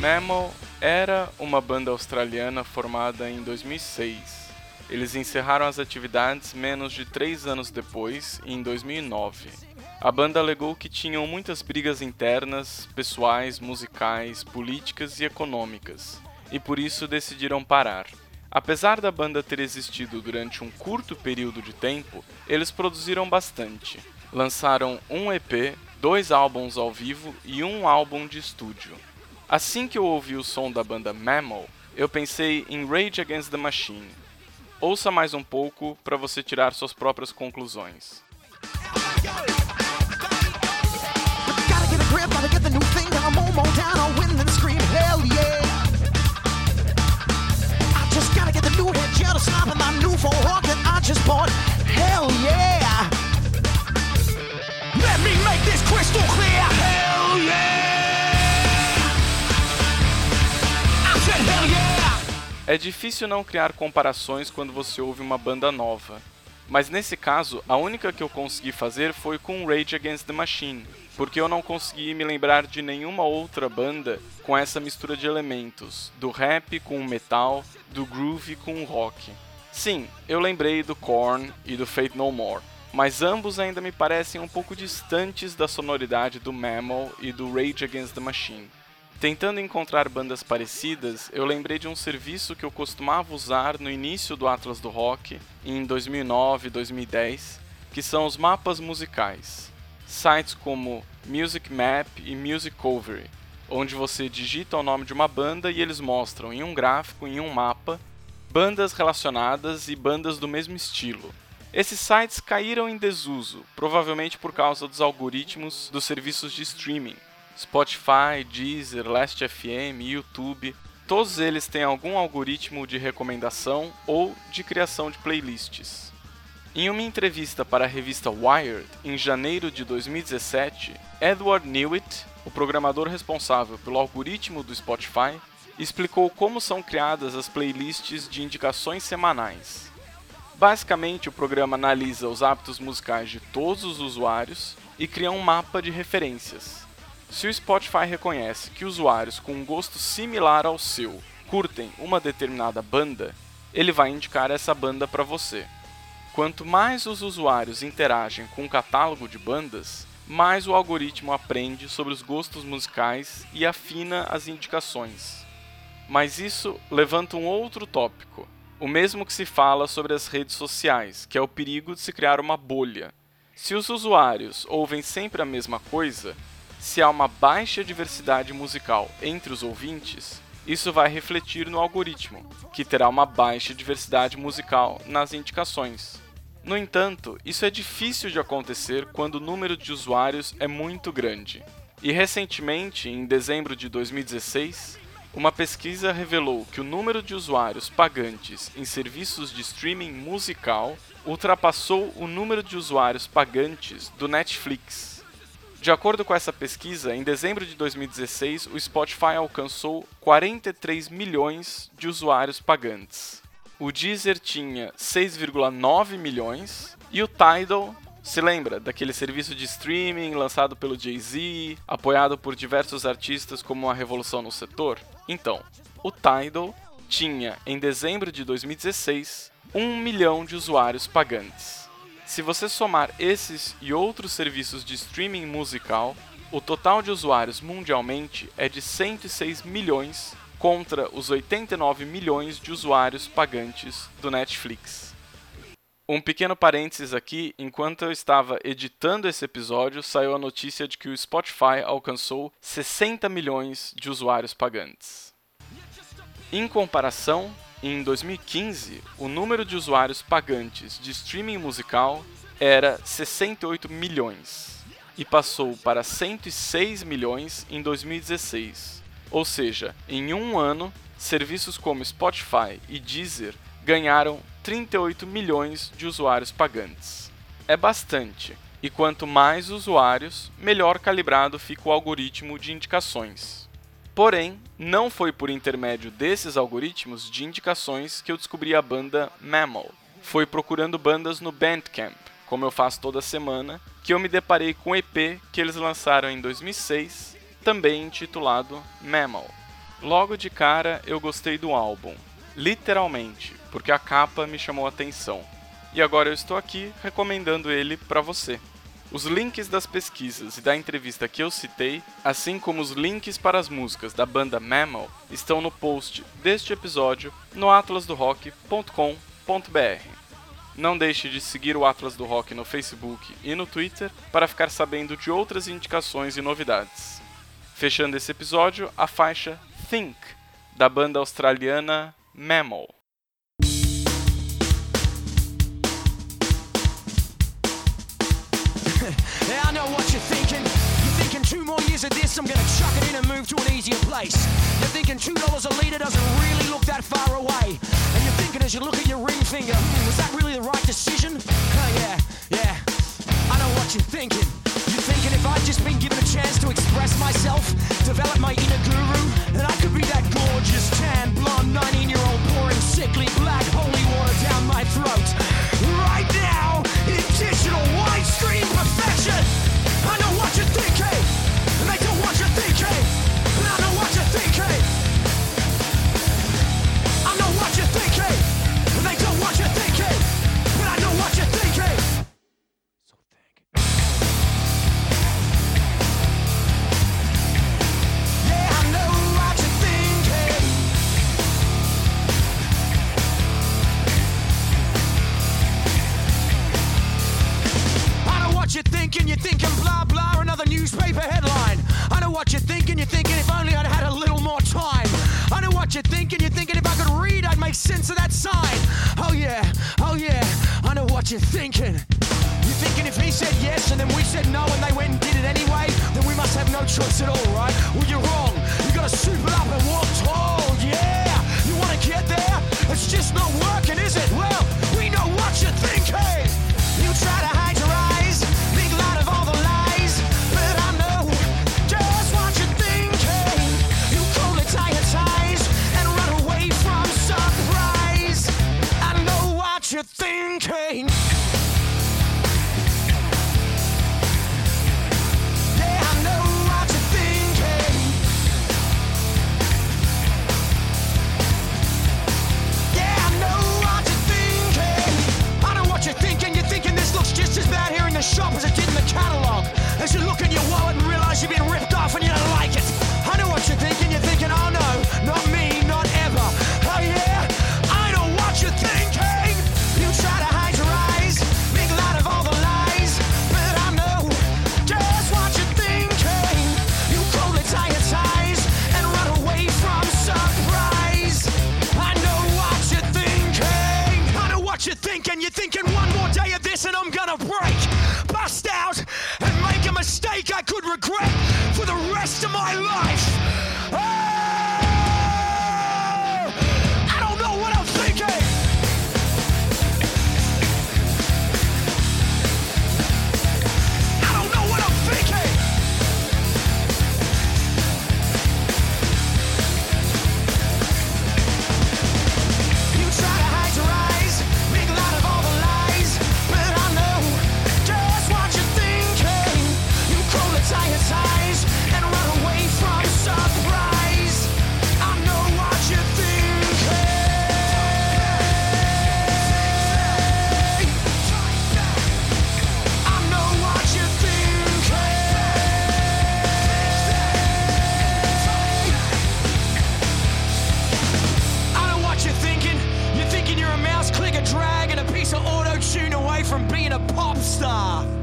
Mammal era uma banda australiana formada em 2006. Eles encerraram as atividades menos de três anos depois, em 2009. A banda alegou que tinham muitas brigas internas, pessoais, musicais, políticas e econômicas, e por isso decidiram parar. Apesar da banda ter existido durante um curto período de tempo, eles produziram bastante. Lançaram um EP, dois álbuns ao vivo e um álbum de estúdio. Assim que eu ouvi o som da banda Mammal, eu pensei em Rage Against the Machine. Ouça mais um pouco para você tirar suas próprias conclusões. É difícil não criar comparações quando você ouve uma banda nova. Mas nesse caso, a única que eu consegui fazer foi com Rage Against the Machine, porque eu não consegui me lembrar de nenhuma outra banda com essa mistura de elementos, do rap com o metal, do groove com o rock. Sim, eu lembrei do Korn e do Fate No More, mas ambos ainda me parecem um pouco distantes da sonoridade do Mammal e do Rage Against the Machine. Tentando encontrar bandas parecidas, eu lembrei de um serviço que eu costumava usar no início do Atlas do Rock, em 2009 e 2010, que são os mapas musicais. Sites como Music Map e Musicovery, onde você digita o nome de uma banda e eles mostram em um gráfico, em um mapa, bandas relacionadas e bandas do mesmo estilo. Esses sites caíram em desuso, provavelmente por causa dos algoritmos dos serviços de streaming, Spotify, Deezer, Last.fm, YouTube, todos eles têm algum algoritmo de recomendação ou de criação de playlists. Em uma entrevista para a revista Wired, em janeiro de 2017, Edward Newitt, o programador responsável pelo algoritmo do Spotify, explicou como são criadas as playlists de indicações semanais. Basicamente, o programa analisa os hábitos musicais de todos os usuários e cria um mapa de referências. Se o Spotify reconhece que usuários com um gosto similar ao seu curtem uma determinada banda, ele vai indicar essa banda para você. Quanto mais os usuários interagem com o catálogo de bandas, mais o algoritmo aprende sobre os gostos musicais e afina as indicações. Mas isso levanta um outro tópico, o mesmo que se fala sobre as redes sociais, que é o perigo de se criar uma bolha. Se os usuários ouvem sempre a mesma coisa, se há uma baixa diversidade musical entre os ouvintes, isso vai refletir no algoritmo, que terá uma baixa diversidade musical nas indicações. No entanto, isso é difícil de acontecer quando o número de usuários é muito grande. E recentemente, em dezembro de 2016, uma pesquisa revelou que o número de usuários pagantes em serviços de streaming musical ultrapassou o número de usuários pagantes do Netflix. De acordo com essa pesquisa, em dezembro de 2016, o Spotify alcançou 43 milhões de usuários pagantes. O Deezer tinha 6,9 milhões e o Tidal, se lembra daquele serviço de streaming lançado pelo Jay-Z, apoiado por diversos artistas como a revolução no setor? Então, o Tidal tinha, em dezembro de 2016, 1 milhão de usuários pagantes. Se você somar esses e outros serviços de streaming musical, o total de usuários mundialmente é de 106 milhões contra os 89 milhões de usuários pagantes do Netflix. Um pequeno parênteses aqui, enquanto eu estava editando esse episódio, saiu a notícia de que o Spotify alcançou 60 milhões de usuários pagantes. Em comparação, em 2015, o número de usuários pagantes de streaming musical era 68 milhões e passou para 106 milhões em 2016. Ou seja, em um ano, serviços como Spotify e Deezer ganharam 38 milhões de usuários pagantes. É bastante, e quanto mais usuários, melhor calibrado fica o algoritmo de indicações. Porém, não foi por intermédio desses algoritmos de indicações que eu descobri a banda Mammal. Foi procurando bandas no Bandcamp, como eu faço toda semana, que eu me deparei com o EP que eles lançaram em 2006, também intitulado Mammal. Logo de cara eu gostei do álbum, literalmente, porque a capa me chamou a atenção. E agora eu estou aqui recomendando ele para você. Os links das pesquisas e da entrevista que eu citei, assim como os links para as músicas da banda Mammal, estão no post deste episódio no atlasdorock.com.br. Não deixe de seguir o Atlas do Rock no Facebook e no Twitter para ficar sabendo de outras indicações e novidades. Fechando esse episódio, a faixa Think, da banda australiana Mammal. This, I'm gonna chuck it in and move to an easier place. You're thinking two dollars a litre doesn't really look that far away. And you're thinking as you look at your ring finger, hmm, was that really the right decision? Oh yeah, yeah. I know what you're thinking. You're thinking if I'd just been given a chance to express myself, develop my inner guru, then I could be that gorgeous, thinking, you're thinking blah blah, another newspaper headline. I know what you're thinking, you're thinking if only I'd had a little more time. I know what you're thinking, you're thinking if I could read, I'd make sense of that sign. Oh yeah, oh yeah, I know what you're thinking. You're thinking if he said yes and then we said no and they went and did it anyway, then we must have no choice at all, right? Well, you're wrong. You gotta up you're thinking. Thinking one more day of this and I'm gonna break, bust out, and make a mistake I could regret for the rest of my life. From being a pop star.